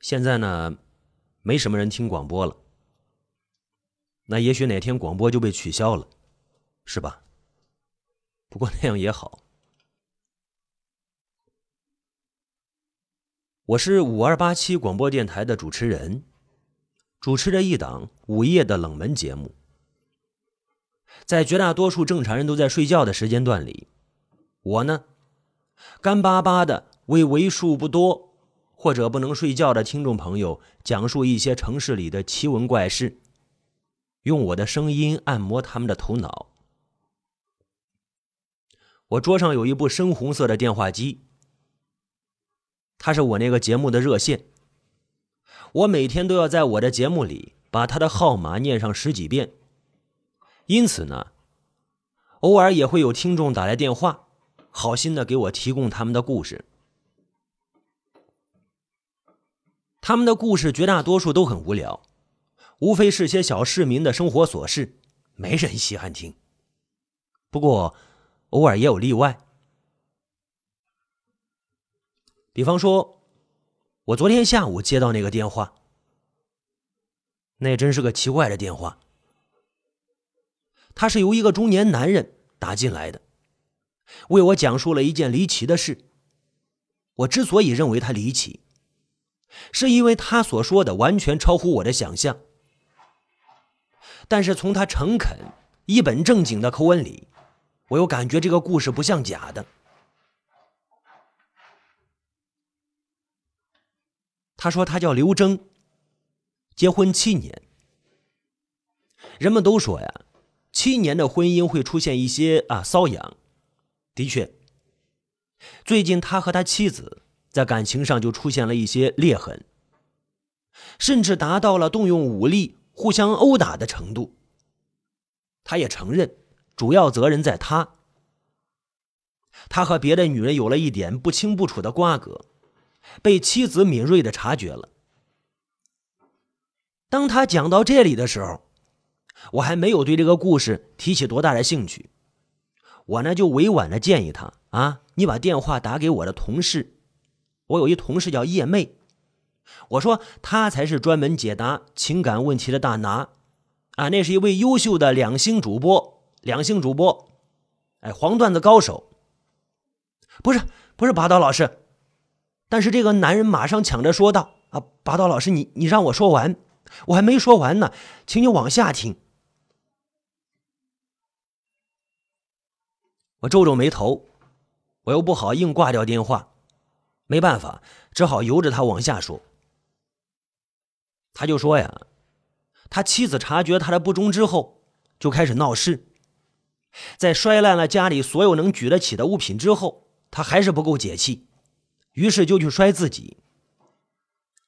现在呢，没什么人听广播了。那也许哪天广播就被取消了，是吧？不过那样也好。我是五二八七广播电台的主持人，主持着一档午夜的冷门节目。在绝大多数正常人都在睡觉的时间段里，我呢，干巴巴的为为数不多或者不能睡觉的听众朋友讲述一些城市里的奇闻怪事，用我的声音按摩他们的头脑。我桌上有一部深红色的电话机。他是我那个节目的热线，我每天都要在我的节目里把他的号码念上十几遍，因此呢，偶尔也会有听众打来电话，好心的给我提供他们的故事。他们的故事绝大多数都很无聊，无非是些小市民的生活琐事，没人稀罕听。不过，偶尔也有例外。比方说，我昨天下午接到那个电话，那真是个奇怪的电话。他是由一个中年男人打进来的，为我讲述了一件离奇的事。我之所以认为他离奇，是因为他所说的完全超乎我的想象。但是从他诚恳、一本正经的口吻里，我又感觉这个故事不像假的。他说他叫刘征，结婚七年。人们都说呀，七年的婚姻会出现一些啊瘙痒。的确，最近他和他妻子在感情上就出现了一些裂痕，甚至达到了动用武力互相殴打的程度。他也承认，主要责任在他。他和别的女人有了一点不清不楚的瓜葛。被妻子敏锐的察觉了。当他讲到这里的时候，我还没有对这个故事提起多大的兴趣。我呢就委婉的建议他啊，你把电话打给我的同事。我有一同事叫叶妹，我说他才是专门解答情感问题的大拿啊，那是一位优秀的两星主播，两星主播，哎，黄段子高手。不是，不是拔刀老师。但是这个男人马上抢着说道：“啊，拔刀老师，你你让我说完，我还没说完呢，请你往下听。”我皱皱眉头，我又不好硬挂掉电话，没办法，只好由着他往下说。他就说呀，他妻子察觉他的不忠之后，就开始闹事，在摔烂了家里所有能举得起的物品之后，他还是不够解气。于是就去摔自己。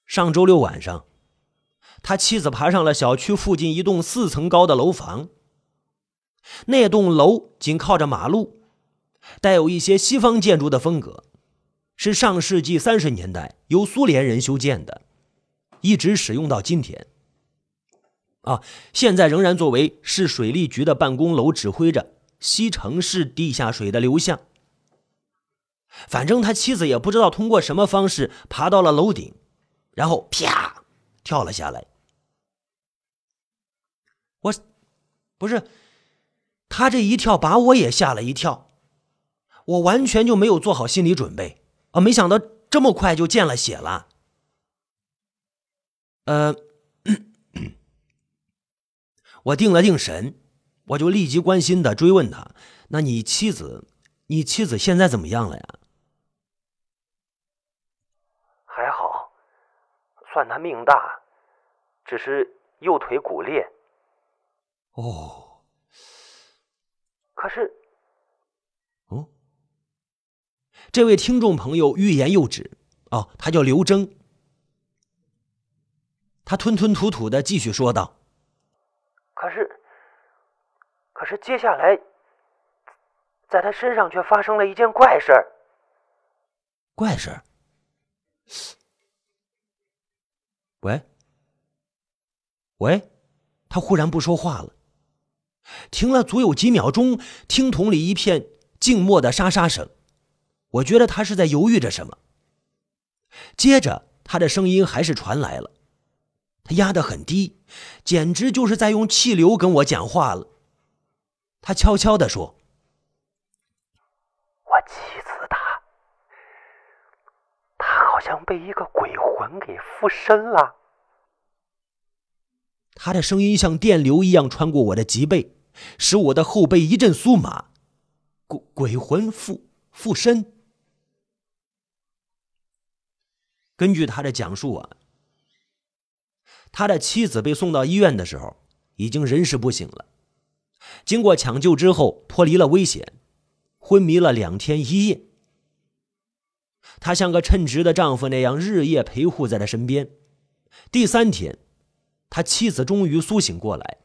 上周六晚上，他妻子爬上了小区附近一栋四层高的楼房。那栋楼紧靠着马路，带有一些西方建筑的风格，是上世纪三十年代由苏联人修建的，一直使用到今天。啊，现在仍然作为市水利局的办公楼，指挥着西城市地下水的流向。反正他妻子也不知道通过什么方式爬到了楼顶，然后啪跳了下来。我，不是，他这一跳把我也吓了一跳，我完全就没有做好心理准备啊！没想到这么快就见了血了。呃，我定了定神，我就立即关心的追问他：“那你妻子，你妻子现在怎么样了呀？”还好算他命大，只是右腿骨裂。哦，可是，哦，这位听众朋友欲言又止。哦，他叫刘征。他吞吞吐吐的继续说道：“可是，可是接下来，在他身上却发生了一件怪事儿。怪事儿。”喂，喂，他忽然不说话了，停了足有几秒钟，听筒里一片静默的沙沙声。我觉得他是在犹豫着什么。接着，他他的声音还是传来了，他压得很低，简直就是在用气流跟我讲话了。他悄悄地说：“我妻子她，她好像被一个鬼魂给附身了。”他的声音像电流一样穿过我的脊背，使我的后背一阵酥麻。鬼鬼魂附附身。根据他的讲述啊，他的妻子被送到医院的时候，已经人事不省了。经过抢救之后，脱离了危险，昏迷了两天一夜。他像个称职的丈夫那样，日夜陪护在他身边。第三天。他妻子终于苏醒过来，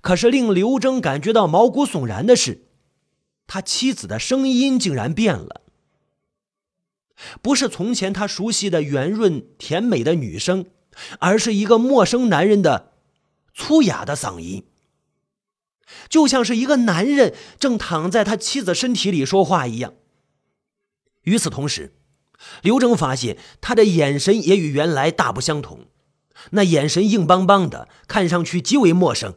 可是令刘征感觉到毛骨悚然的是，他妻子的声音竟然变了，不是从前他熟悉的圆润甜美的女声，而是一个陌生男人的粗哑的嗓音，就像是一个男人正躺在他妻子身体里说话一样。与此同时，刘征发现他的眼神也与原来大不相同。那眼神硬邦邦的，看上去极为陌生。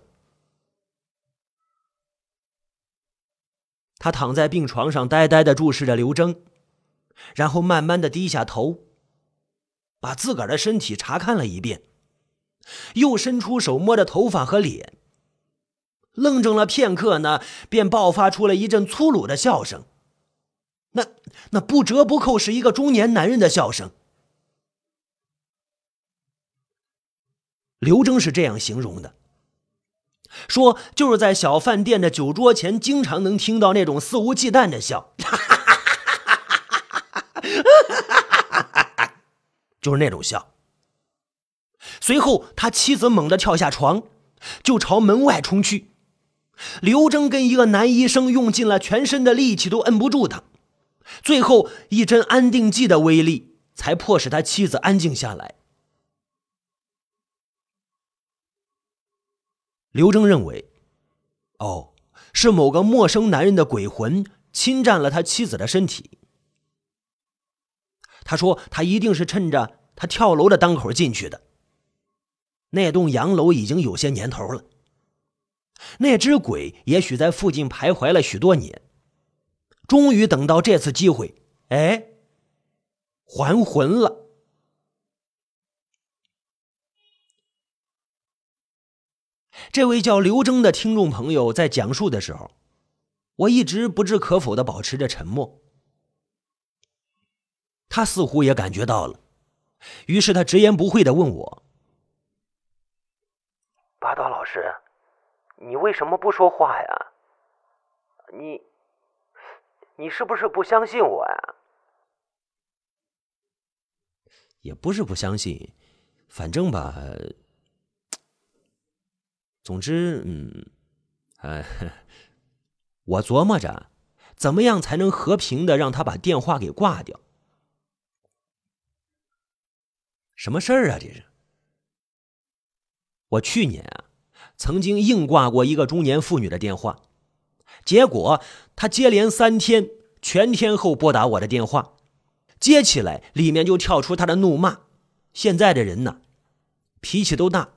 他躺在病床上，呆呆的注视着刘征，然后慢慢的低下头，把自个儿的身体查看了一遍，又伸出手摸着头发和脸，愣怔了片刻呢，便爆发出了一阵粗鲁的笑声。那那不折不扣是一个中年男人的笑声。刘征是这样形容的：“说就是在小饭店的酒桌前，经常能听到那种肆无忌惮的笑，哈 哈就是那种笑。”随后，他妻子猛地跳下床，就朝门外冲去。刘征跟一个男医生用尽了全身的力气，都摁不住他。最后一针安定剂的威力，才迫使他妻子安静下来。刘征认为，哦，是某个陌生男人的鬼魂侵占了他妻子的身体。他说，他一定是趁着他跳楼的当口进去的。那栋洋楼已经有些年头了，那只鬼也许在附近徘徊了许多年，终于等到这次机会，哎，还魂了。这位叫刘征的听众朋友在讲述的时候，我一直不置可否的保持着沉默。他似乎也感觉到了，于是他直言不讳的问我：“巴刀老师，你为什么不说话呀？你，你是不是不相信我呀？”也不是不相信，反正吧。总之，嗯，哎，我琢磨着，怎么样才能和平的让他把电话给挂掉？什么事儿啊？这是？我去年啊，曾经硬挂过一个中年妇女的电话，结果她接连三天全天候拨打我的电话，接起来里面就跳出她的怒骂。现在的人呢，脾气都大。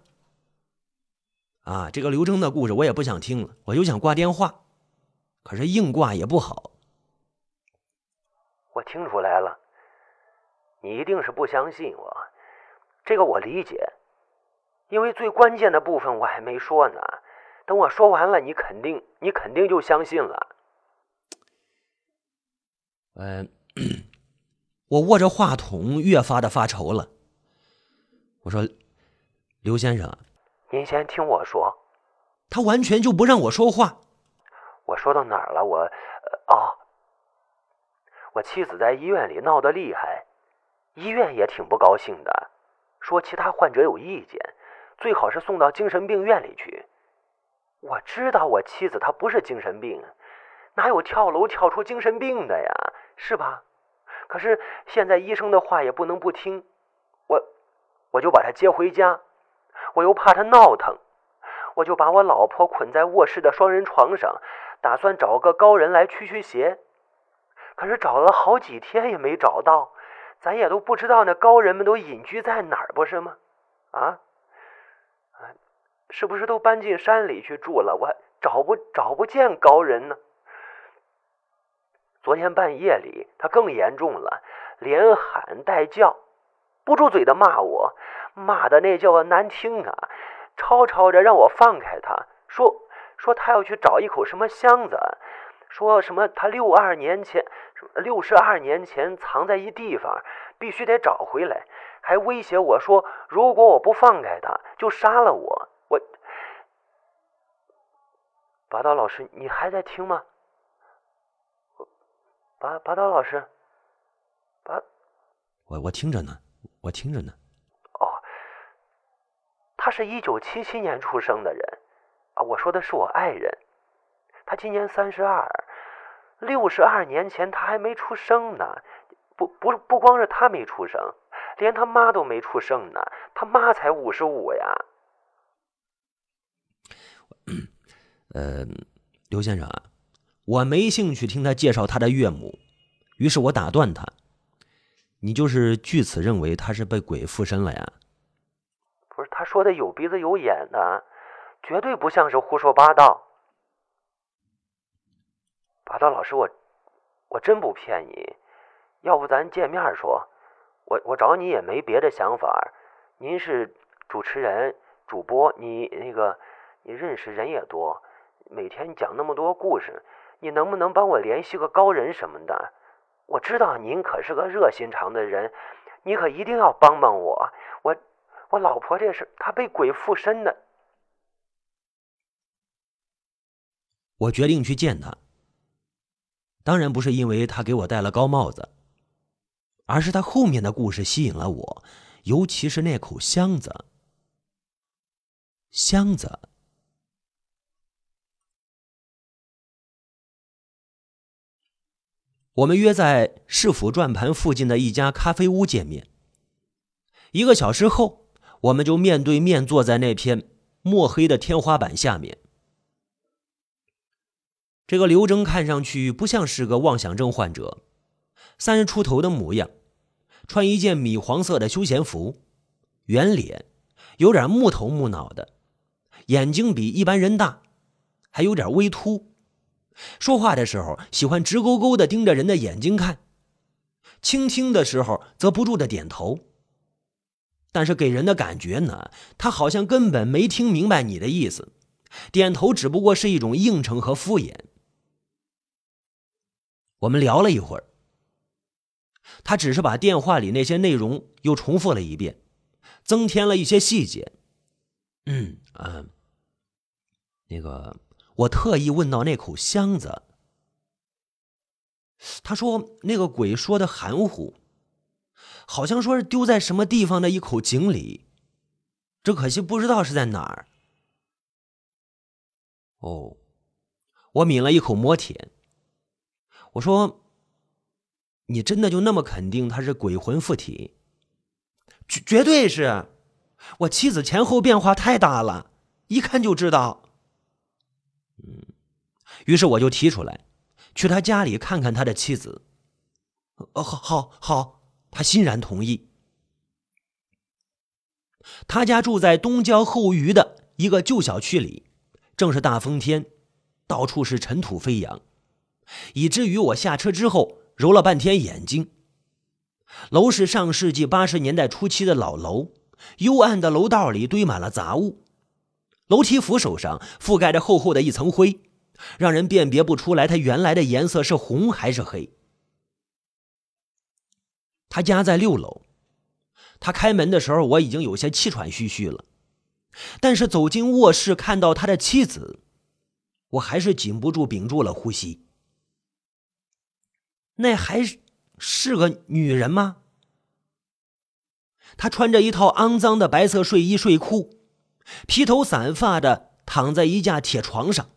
啊，这个刘征的故事我也不想听了，我就想挂电话，可是硬挂也不好。我听出来了，你一定是不相信我，这个我理解，因为最关键的部分我还没说呢，等我说完了，你肯定你肯定就相信了。嗯，我握着话筒越发的发愁了。我说，刘先生。您先听我说，他完全就不让我说话。我说到哪儿了？我，哦，我妻子在医院里闹得厉害，医院也挺不高兴的，说其他患者有意见，最好是送到精神病院里去。我知道我妻子她不是精神病，哪有跳楼跳出精神病的呀？是吧？可是现在医生的话也不能不听，我，我就把她接回家。我又怕她闹腾，我就把我老婆捆在卧室的双人床上，打算找个高人来驱驱邪。可是找了好几天也没找到，咱也都不知道那高人们都隐居在哪儿，不是吗？啊，是不是都搬进山里去住了？我找不找不见高人呢？昨天半夜里，他更严重了，连喊带叫，不住嘴的骂我，骂的那叫难听啊！吵吵着让我放开他，说说他要去找一口什么箱子，说什么他六二年前，六十二年前藏在一地方，必须得找回来，还威胁我说，如果我不放开他，就杀了我。我，拔刀老师，你还在听吗？拔拔刀老师，拔，我我听着呢，我听着呢。哦，他是一九七七年出生的人，啊，我说的是我爱人，他今年三十二，六十二年前他还没出生呢。不不不光是他没出生，连他妈都没出生呢，他妈才五十五呀。呃，刘先生啊。我没兴趣听他介绍他的岳母，于是我打断他：“你就是据此认为他是被鬼附身了呀？”不是，他说的有鼻子有眼的，绝对不像是胡说八道。霸道老师，我我真不骗你，要不咱见面说？我我找你也没别的想法。您是主持人、主播，你那个你认识人也多，每天讲那么多故事。你能不能帮我联系个高人什么的？我知道您可是个热心肠的人，你可一定要帮帮我。我我老婆这是她被鬼附身的。我决定去见他。当然不是因为他给我戴了高帽子，而是他后面的故事吸引了我，尤其是那口箱子。箱子。我们约在市府转盘附近的一家咖啡屋见面。一个小时后，我们就面对面坐在那片墨黑的天花板下面。这个刘征看上去不像是个妄想症患者，三十出头的模样，穿一件米黄色的休闲服，圆脸，有点木头木脑的，眼睛比一般人大，还有点微凸。说话的时候喜欢直勾勾的盯着人的眼睛看，倾听的时候则不住的点头。但是给人的感觉呢，他好像根本没听明白你的意思，点头只不过是一种应承和敷衍。我们聊了一会儿，他只是把电话里那些内容又重复了一遍，增添了一些细节。嗯嗯，那个。我特意问到那口箱子，他说那个鬼说的含糊，好像说是丢在什么地方的一口井里，只可惜不知道是在哪儿。哦，我抿了一口馍甜，我说：“你真的就那么肯定他是鬼魂附体？”绝绝对是，我妻子前后变化太大了，一看就知道。嗯，于是我就提出来，去他家里看看他的妻子。哦，好，好，好，他欣然同意。他家住在东郊后余的一个旧小区里，正是大风天，到处是尘土飞扬，以至于我下车之后揉了半天眼睛。楼是上世纪八十年代初期的老楼，幽暗的楼道里堆满了杂物。楼梯扶手上覆盖着厚厚的一层灰，让人辨别不出来它原来的颜色是红还是黑。他家在六楼，他开门的时候我已经有些气喘吁吁了，但是走进卧室看到他的妻子，我还是禁不住屏住了呼吸。那还是个女人吗？她穿着一套肮脏的白色睡衣睡裤。披头散发的躺在一架铁床上，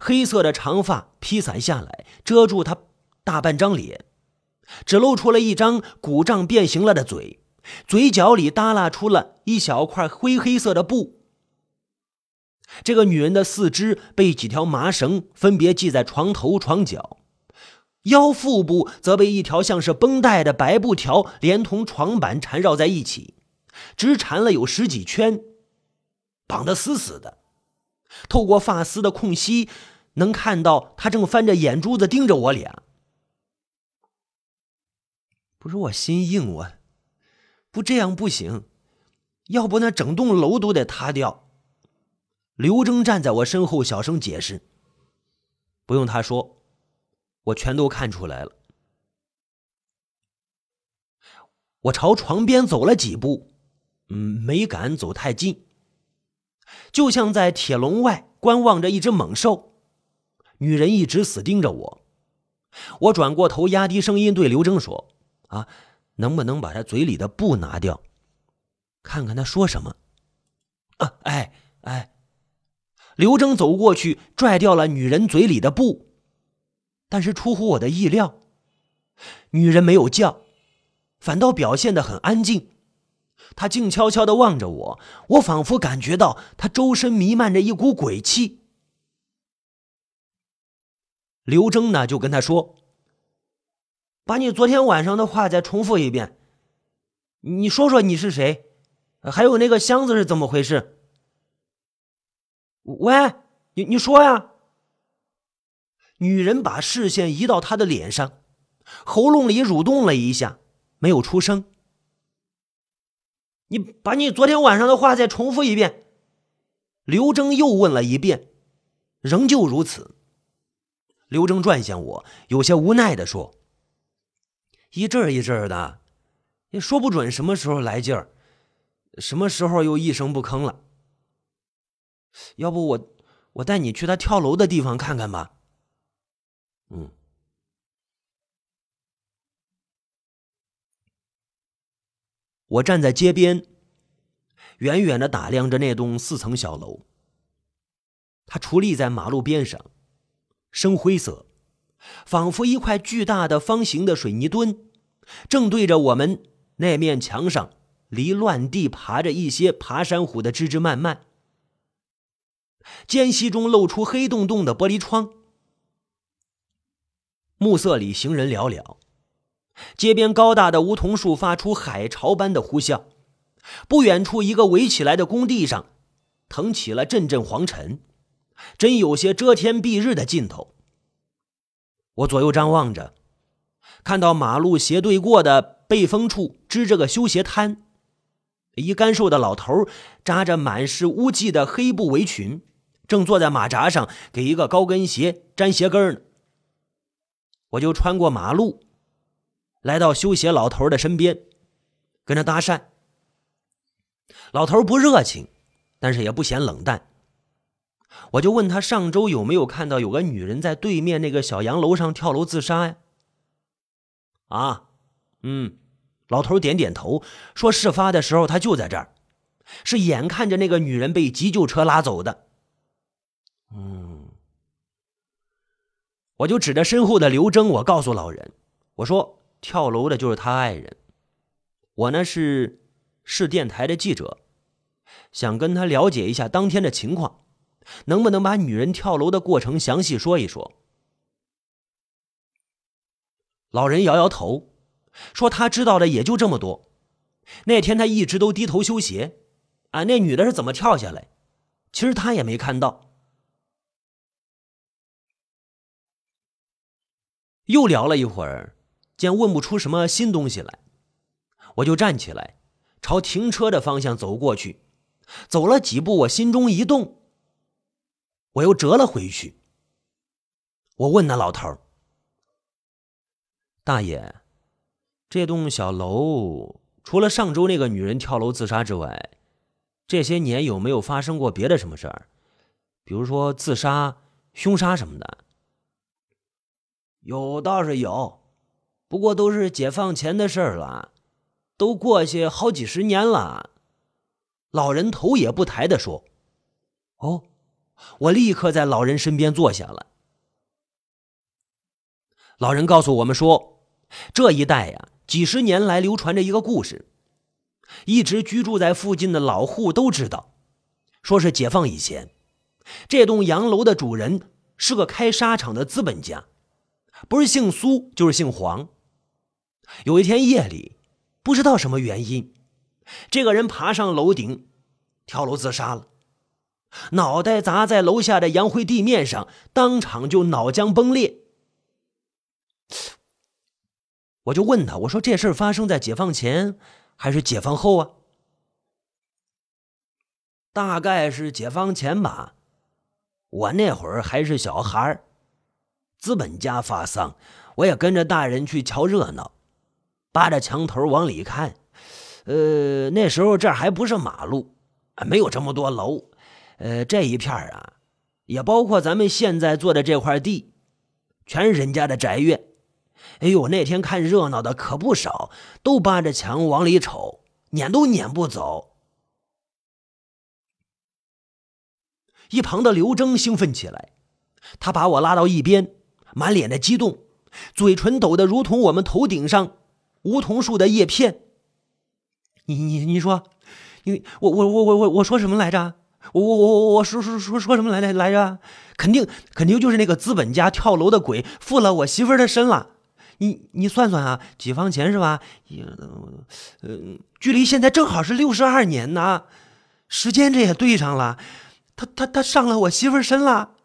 黑色的长发披散下来，遮住她大半张脸，只露出了一张鼓胀变形了的嘴，嘴角里耷拉出了一小块灰黑色的布。这个女人的四肢被几条麻绳分别系在床头、床脚，腰腹部则被一条像是绷带的白布条连同床板缠绕在一起，直缠了有十几圈，绑得死死的。透过发丝的空隙，能看到他正翻着眼珠子盯着我俩。不是我心硬，我不这样不行，要不那整栋楼都得塌掉。刘征站在我身后，小声解释：“不用他说，我全都看出来了。”我朝床边走了几步，嗯，没敢走太近，就像在铁笼外观望着一只猛兽。女人一直死盯着我，我转过头，压低声音对刘征说：“啊，能不能把他嘴里的布拿掉，看看他说什么？”啊，哎哎。刘征走过去，拽掉了女人嘴里的布，但是出乎我的意料，女人没有叫，反倒表现得很安静。她静悄悄地望着我，我仿佛感觉到她周身弥漫着一股鬼气。刘征呢，就跟他说：“把你昨天晚上的话再重复一遍，你说说你是谁，还有那个箱子是怎么回事。”喂，你你说呀？女人把视线移到他的脸上，喉咙里蠕动了一下，没有出声。你把你昨天晚上的话再重复一遍。刘征又问了一遍，仍旧如此。刘征转向我，有些无奈的说：“一阵一阵的，也说不准什么时候来劲儿，什么时候又一声不吭了。”要不我我带你去他跳楼的地方看看吧。嗯，我站在街边，远远的打量着那栋四层小楼。它矗立在马路边上，深灰色，仿佛一块巨大的方形的水泥墩，正对着我们那面墙上，离乱地爬着一些爬山虎的枝枝蔓蔓。间隙中露出黑洞洞的玻璃窗，暮色里行人寥寥。街边高大的梧桐树发出海潮般的呼啸，不远处一个围起来的工地上，腾起了阵阵黄尘，真有些遮天蔽日的劲头。我左右张望着，看到马路斜对过的背风处支着个修鞋摊，一干瘦的老头扎着满是污迹的黑布围裙。正坐在马扎上给一个高跟鞋粘鞋跟呢，我就穿过马路，来到修鞋老头的身边，跟他搭讪。老头不热情，但是也不显冷淡。我就问他上周有没有看到有个女人在对面那个小洋楼上跳楼自杀呀？啊，嗯，老头点点头，说事发的时候他就在这儿，是眼看着那个女人被急救车拉走的。嗯，我就指着身后的刘征，我告诉老人，我说跳楼的就是他爱人。我呢是市电台的记者，想跟他了解一下当天的情况，能不能把女人跳楼的过程详细说一说？老人摇摇头，说他知道的也就这么多。那天他一直都低头修鞋，啊，那女的是怎么跳下来，其实他也没看到。又聊了一会儿，见问不出什么新东西来，我就站起来，朝停车的方向走过去。走了几步，我心中一动，我又折了回去。我问那老头大爷，这栋小楼除了上周那个女人跳楼自杀之外，这些年有没有发生过别的什么事儿？比如说自杀、凶杀什么的？”有倒是有，不过都是解放前的事了，都过去好几十年了。老人头也不抬的说：“哦。”我立刻在老人身边坐下了。老人告诉我们说，这一带呀，几十年来流传着一个故事，一直居住在附近的老户都知道，说是解放以前，这栋洋楼的主人是个开纱厂的资本家。不是姓苏就是姓黄。有一天夜里，不知道什么原因，这个人爬上楼顶，跳楼自杀了，脑袋砸在楼下的洋灰地面上，当场就脑浆崩裂。我就问他，我说这事儿发生在解放前还是解放后啊？大概是解放前吧。我那会儿还是小孩儿，资本家发丧，我也跟着大人去瞧热闹，扒着墙头往里看。呃，那时候这还不是马路，没有这么多楼。呃，这一片啊，也包括咱们现在坐的这块地，全是人家的宅院。哎呦，那天看热闹的可不少，都扒着墙往里瞅，撵都撵不走。一旁的刘征兴奋起来，他把我拉到一边，满脸的激动，嘴唇抖得如同我们头顶上梧桐树的叶片。你你你说，你我我我我我我说什么来着？我我我我说说说说什么来来来着？肯定肯定就是那个资本家跳楼的鬼附了我媳妇儿的身了。你你算算啊，解放前是吧？呃，距离现在正好是六十二年呢，时间这也对上了。他他他上了我媳妇儿身了。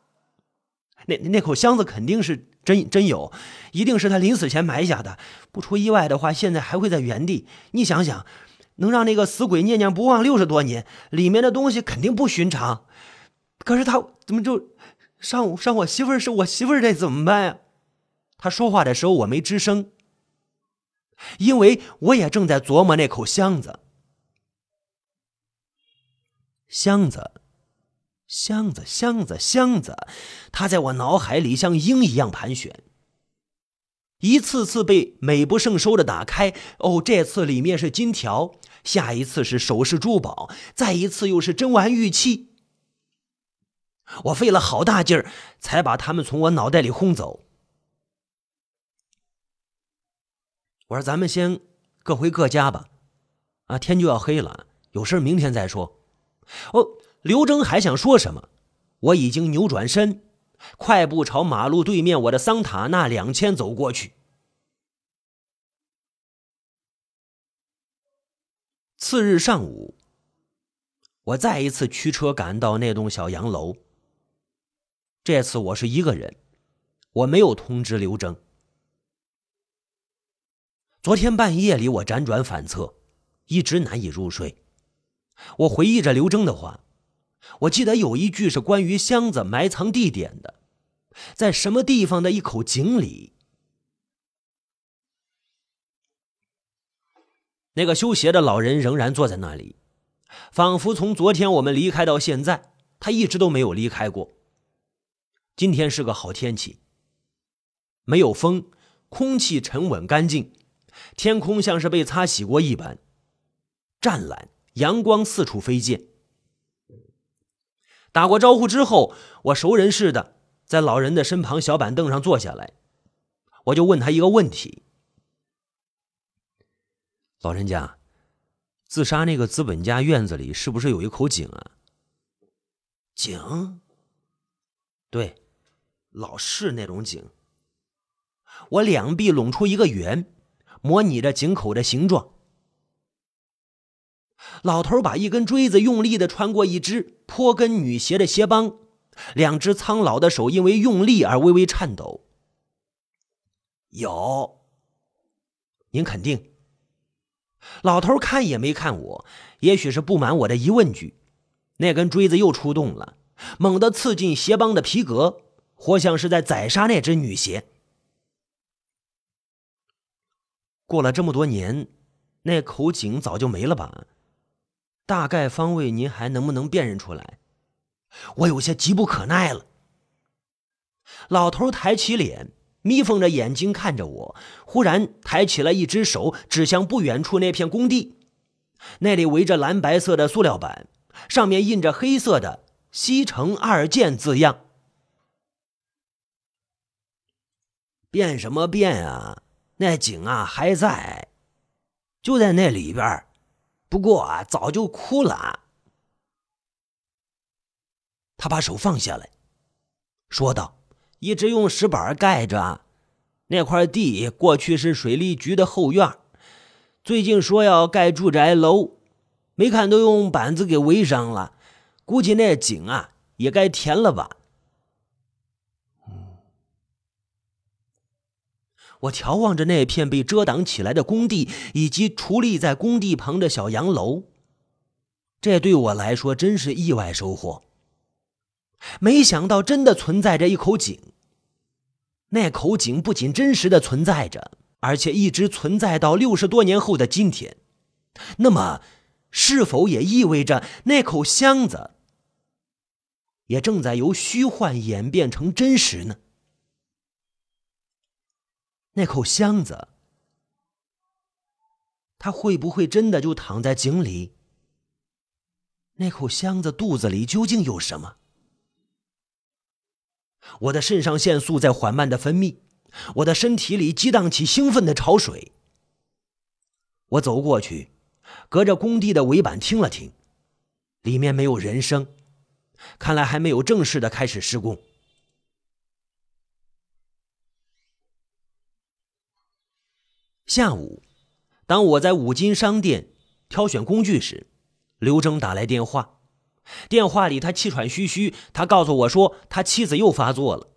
那那口箱子肯定是真真有，一定是他临死前埋下的。不出意外的话，现在还会在原地。你想想，能让那个死鬼念念不忘六十多年，里面的东西肯定不寻常。可是他怎么就上上我媳妇儿是我媳妇儿这怎么办呀？他说话的时候，我没吱声，因为我也正在琢磨那口箱子。箱子，箱子，箱子，箱子，它在我脑海里像鹰一样盘旋，一次次被美不胜收的打开。哦，这次里面是金条，下一次是首饰珠宝，再一次又是珍玩玉器。我费了好大劲儿，才把他们从我脑袋里轰走。我说：“咱们先各回各家吧，啊，天就要黑了，有事明天再说。”哦，刘征还想说什么，我已经扭转身，快步朝马路对面我的桑塔纳两千走过去。次日上午，我再一次驱车赶到那栋小洋楼。这次我是一个人，我没有通知刘征。昨天半夜里，我辗转反侧，一直难以入睡。我回忆着刘征的话，我记得有一句是关于箱子埋藏地点的，在什么地方的一口井里。那个修鞋的老人仍然坐在那里，仿佛从昨天我们离开到现在，他一直都没有离开过。今天是个好天气，没有风，空气沉稳干净。天空像是被擦洗过一般，湛蓝，阳光四处飞溅。打过招呼之后，我熟人似的在老人的身旁小板凳上坐下来，我就问他一个问题：“老人家，自杀那个资本家院子里是不是有一口井啊？”“井？对，老式那种井。”我两臂拢出一个圆。模拟着井口的形状，老头把一根锥子用力的穿过一只坡跟女鞋的鞋帮，两只苍老的手因为用力而微微颤抖。有，您肯定？老头看也没看我，也许是不满我的疑问句，那根锥子又出动了，猛地刺进鞋帮的皮革，活像是在宰杀那只女鞋。过了这么多年，那口井早就没了吧？大概方位您还能不能辨认出来？我有些急不可耐了。老头抬起脸，眯缝着眼睛看着我，忽然抬起了一只手，指向不远处那片工地，那里围着蓝白色的塑料板，上面印着黑色的“西城二建”字样。变什么变啊？那井啊还在，就在那里边不过啊早就枯了。他把手放下来，说道：“一直用石板盖着，那块地过去是水利局的后院，最近说要盖住宅楼，没看都用板子给围上了，估计那井啊也该填了吧。我眺望着那片被遮挡起来的工地，以及矗立在工地旁的小洋楼，这对我来说真是意外收获。没想到真的存在着一口井，那口井不仅真实的存在着，而且一直存在到六十多年后的今天。那么，是否也意味着那口箱子也正在由虚幻演变成真实呢？那口箱子，他会不会真的就躺在井里？那口箱子肚子里究竟有什么？我的肾上腺素在缓慢的分泌，我的身体里激荡起兴奋的潮水。我走过去，隔着工地的围板听了听，里面没有人声，看来还没有正式的开始施工。下午，当我在五金商店挑选工具时，刘征打来电话。电话里，他气喘吁吁。他告诉我说，他妻子又发作了。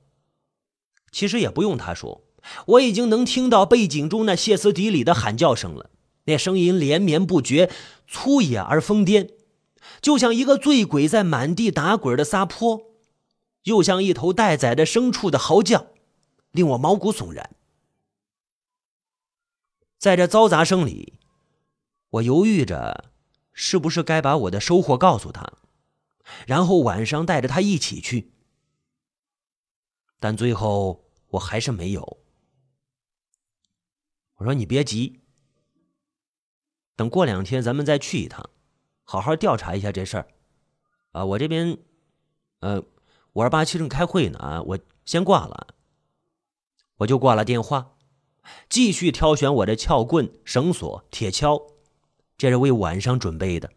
其实也不用他说，我已经能听到背景中那歇斯底里的喊叫声了。那声音连绵不绝，粗野而疯癫，就像一个醉鬼在满地打滚的撒泼，又像一头待宰的牲畜的嚎叫，令我毛骨悚然。在这嘈杂声里，我犹豫着，是不是该把我的收获告诉他。然后晚上带着他一起去，但最后我还是没有。我说：“你别急，等过两天咱们再去一趟，好好调查一下这事儿。”啊，我这边，呃，五二八七正开会呢，我先挂了。我就挂了电话，继续挑选我的撬棍、绳索、铁锹，这是为晚上准备的。